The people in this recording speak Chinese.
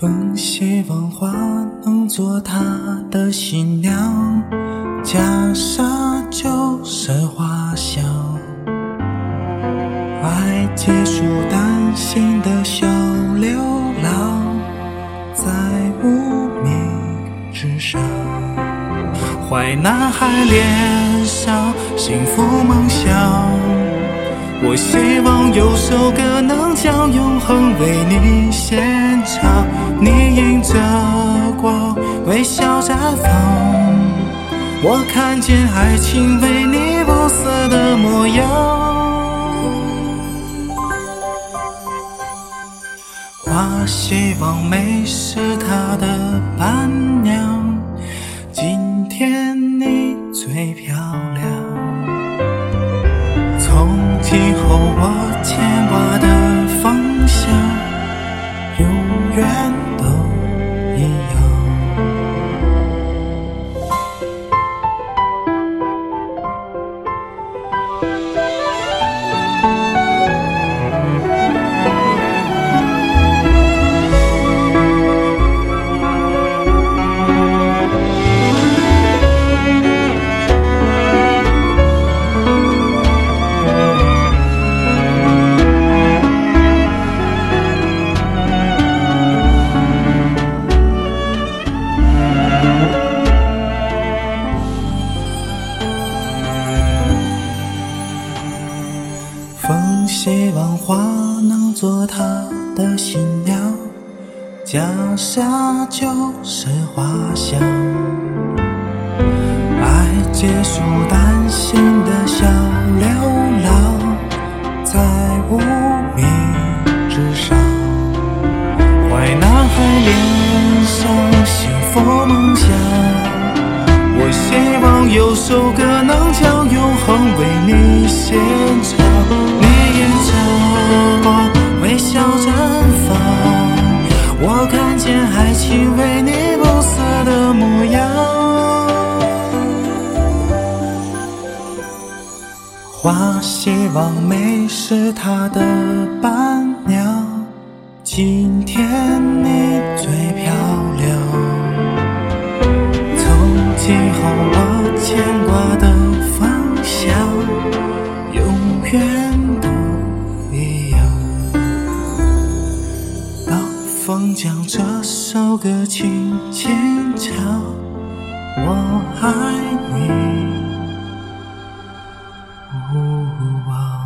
风希望花能做他的新娘，袈裟就是花香。爱结束，担心的小流浪，在无名之上。坏男孩脸上幸福梦想。我希望有首歌能将永恒为你微笑绽放，我看见爱情为你不死的模样。花希望美是她的伴娘，今天你最漂亮。从今后我希望花能做他的新娘，脚下就是花香。爱结束担心的小流浪，在无名之上。坏男孩脸上幸福梦想。我希望有首歌能将永恒为你献唱。花希望美是它的伴娘，今天你最漂亮。从今后我牵挂的方向，永远都一样。当风将这首歌轻轻唱，我爱你。不忘